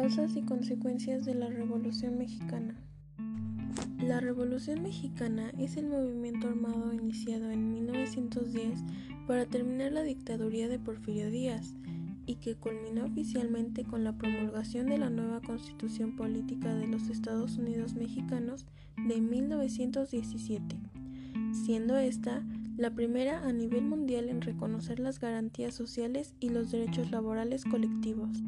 Causas y consecuencias de la Revolución Mexicana. La Revolución Mexicana es el movimiento armado iniciado en 1910 para terminar la dictadura de Porfirio Díaz y que culminó oficialmente con la promulgación de la nueva Constitución Política de los Estados Unidos Mexicanos de 1917, siendo esta la primera a nivel mundial en reconocer las garantías sociales y los derechos laborales colectivos.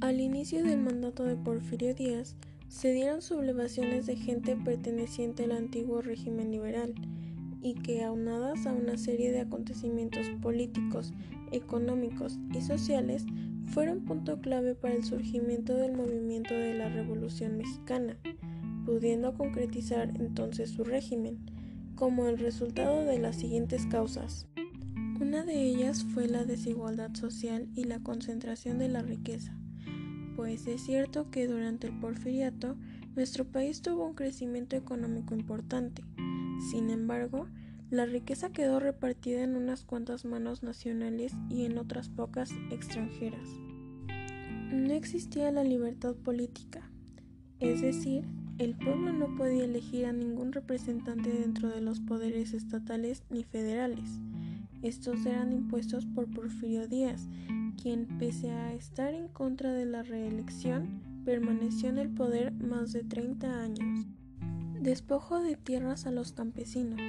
Al inicio del mandato de Porfirio Díaz, se dieron sublevaciones de gente perteneciente al antiguo régimen liberal y que, aunadas a una serie de acontecimientos políticos, económicos y sociales, fueron punto clave para el surgimiento del movimiento de la Revolución Mexicana, pudiendo concretizar entonces su régimen, como el resultado de las siguientes causas. Una de ellas fue la desigualdad social y la concentración de la riqueza pues es cierto que durante el porfiriato nuestro país tuvo un crecimiento económico importante. Sin embargo, la riqueza quedó repartida en unas cuantas manos nacionales y en otras pocas extranjeras. No existía la libertad política, es decir, el pueblo no podía elegir a ningún representante dentro de los poderes estatales ni federales. Estos eran impuestos por Porfirio Díaz quien pese a estar en contra de la reelección, permaneció en el poder más de 30 años. Despojo de tierras a los campesinos.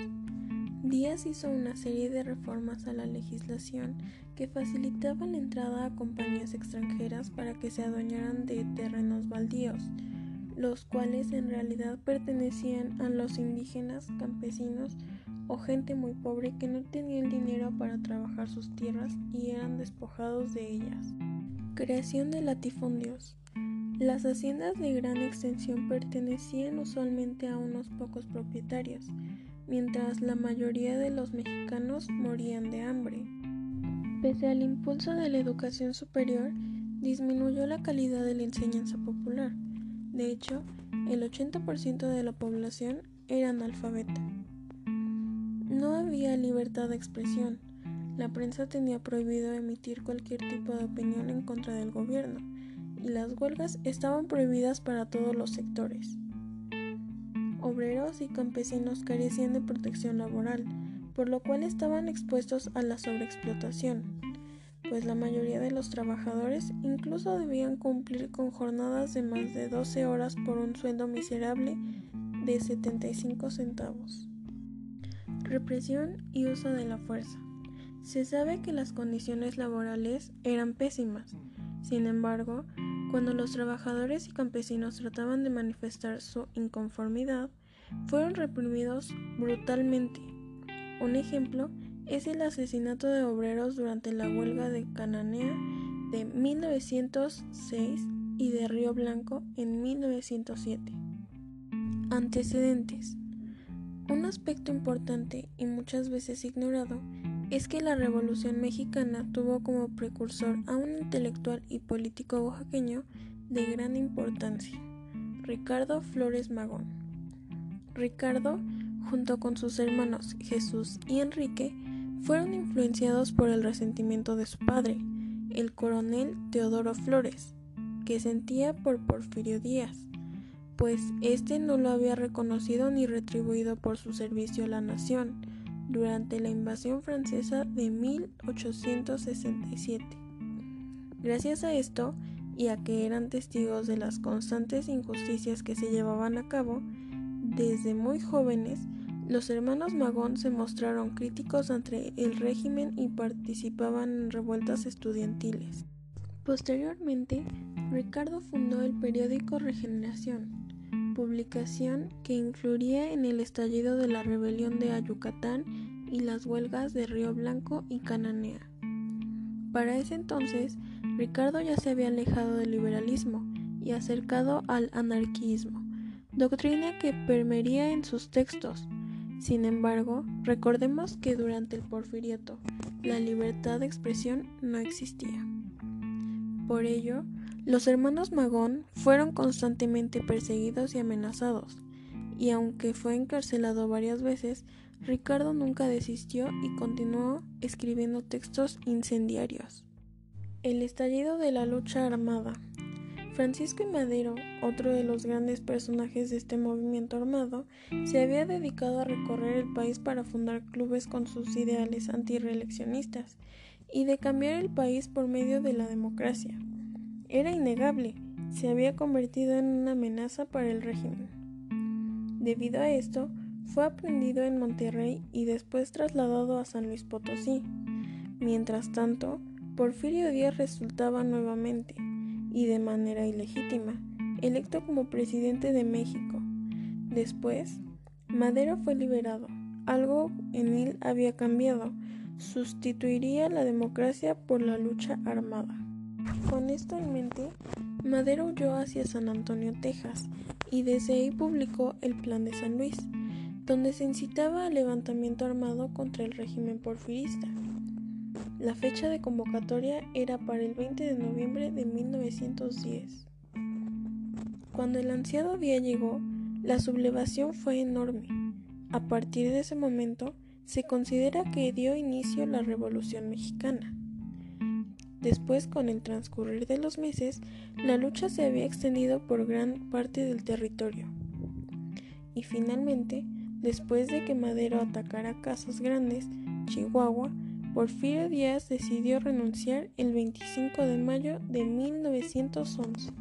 Díaz hizo una serie de reformas a la legislación que facilitaban la entrada a compañías extranjeras para que se adueñaran de terrenos baldíos, los cuales en realidad pertenecían a los indígenas campesinos o gente muy pobre que no tenía el dinero para trabajar sus tierras y eran despojados de ellas. Creación de latifundios. Las haciendas de gran extensión pertenecían usualmente a unos pocos propietarios, mientras la mayoría de los mexicanos morían de hambre. Pese al impulso de la educación superior, disminuyó la calidad de la enseñanza popular. De hecho, el 80% de la población era analfabeta. No había libertad de expresión. La prensa tenía prohibido emitir cualquier tipo de opinión en contra del gobierno y las huelgas estaban prohibidas para todos los sectores. Obreros y campesinos carecían de protección laboral, por lo cual estaban expuestos a la sobreexplotación, pues la mayoría de los trabajadores incluso debían cumplir con jornadas de más de 12 horas por un sueldo miserable de 75 centavos. Represión y uso de la fuerza. Se sabe que las condiciones laborales eran pésimas. Sin embargo, cuando los trabajadores y campesinos trataban de manifestar su inconformidad, fueron reprimidos brutalmente. Un ejemplo es el asesinato de obreros durante la huelga de Cananea de 1906 y de Río Blanco en 1907. Antecedentes. Un aspecto importante y muchas veces ignorado es que la Revolución Mexicana tuvo como precursor a un intelectual y político oaxaqueño de gran importancia, Ricardo Flores Magón. Ricardo, junto con sus hermanos Jesús y Enrique, fueron influenciados por el resentimiento de su padre, el coronel Teodoro Flores, que sentía por Porfirio Díaz pues éste no lo había reconocido ni retribuido por su servicio a la nación durante la invasión francesa de 1867. Gracias a esto, y a que eran testigos de las constantes injusticias que se llevaban a cabo, desde muy jóvenes, los hermanos Magón se mostraron críticos ante el régimen y participaban en revueltas estudiantiles. Posteriormente, Ricardo fundó el periódico Regeneración, publicación que influiría en el estallido de la rebelión de Ayucatán y las huelgas de Río Blanco y Cananea. Para ese entonces, Ricardo ya se había alejado del liberalismo y acercado al anarquismo, doctrina que permearía en sus textos. Sin embargo, recordemos que durante el porfiriato la libertad de expresión no existía. Por ello, los hermanos Magón fueron constantemente perseguidos y amenazados, y aunque fue encarcelado varias veces, Ricardo nunca desistió y continuó escribiendo textos incendiarios. El estallido de la lucha armada. Francisco y Madero, otro de los grandes personajes de este movimiento armado, se había dedicado a recorrer el país para fundar clubes con sus ideales antireeleccionistas y de cambiar el país por medio de la democracia. Era innegable, se había convertido en una amenaza para el régimen. Debido a esto, fue aprendido en Monterrey y después trasladado a San Luis Potosí. Mientras tanto, Porfirio Díaz resultaba nuevamente, y de manera ilegítima, electo como presidente de México. Después, Madero fue liberado. Algo en él había cambiado. Sustituiría la democracia por la lucha armada. Con esto en mente, Madero huyó hacia San Antonio, Texas, y desde ahí publicó el Plan de San Luis, donde se incitaba al levantamiento armado contra el régimen porfirista. La fecha de convocatoria era para el 20 de noviembre de 1910. Cuando el ansiado día llegó, la sublevación fue enorme. A partir de ese momento, se considera que dio inicio la Revolución Mexicana. Después, con el transcurrir de los meses, la lucha se había extendido por gran parte del territorio. Y finalmente, después de que Madero atacara Casas Grandes, Chihuahua, Porfirio Díaz decidió renunciar el 25 de mayo de 1911.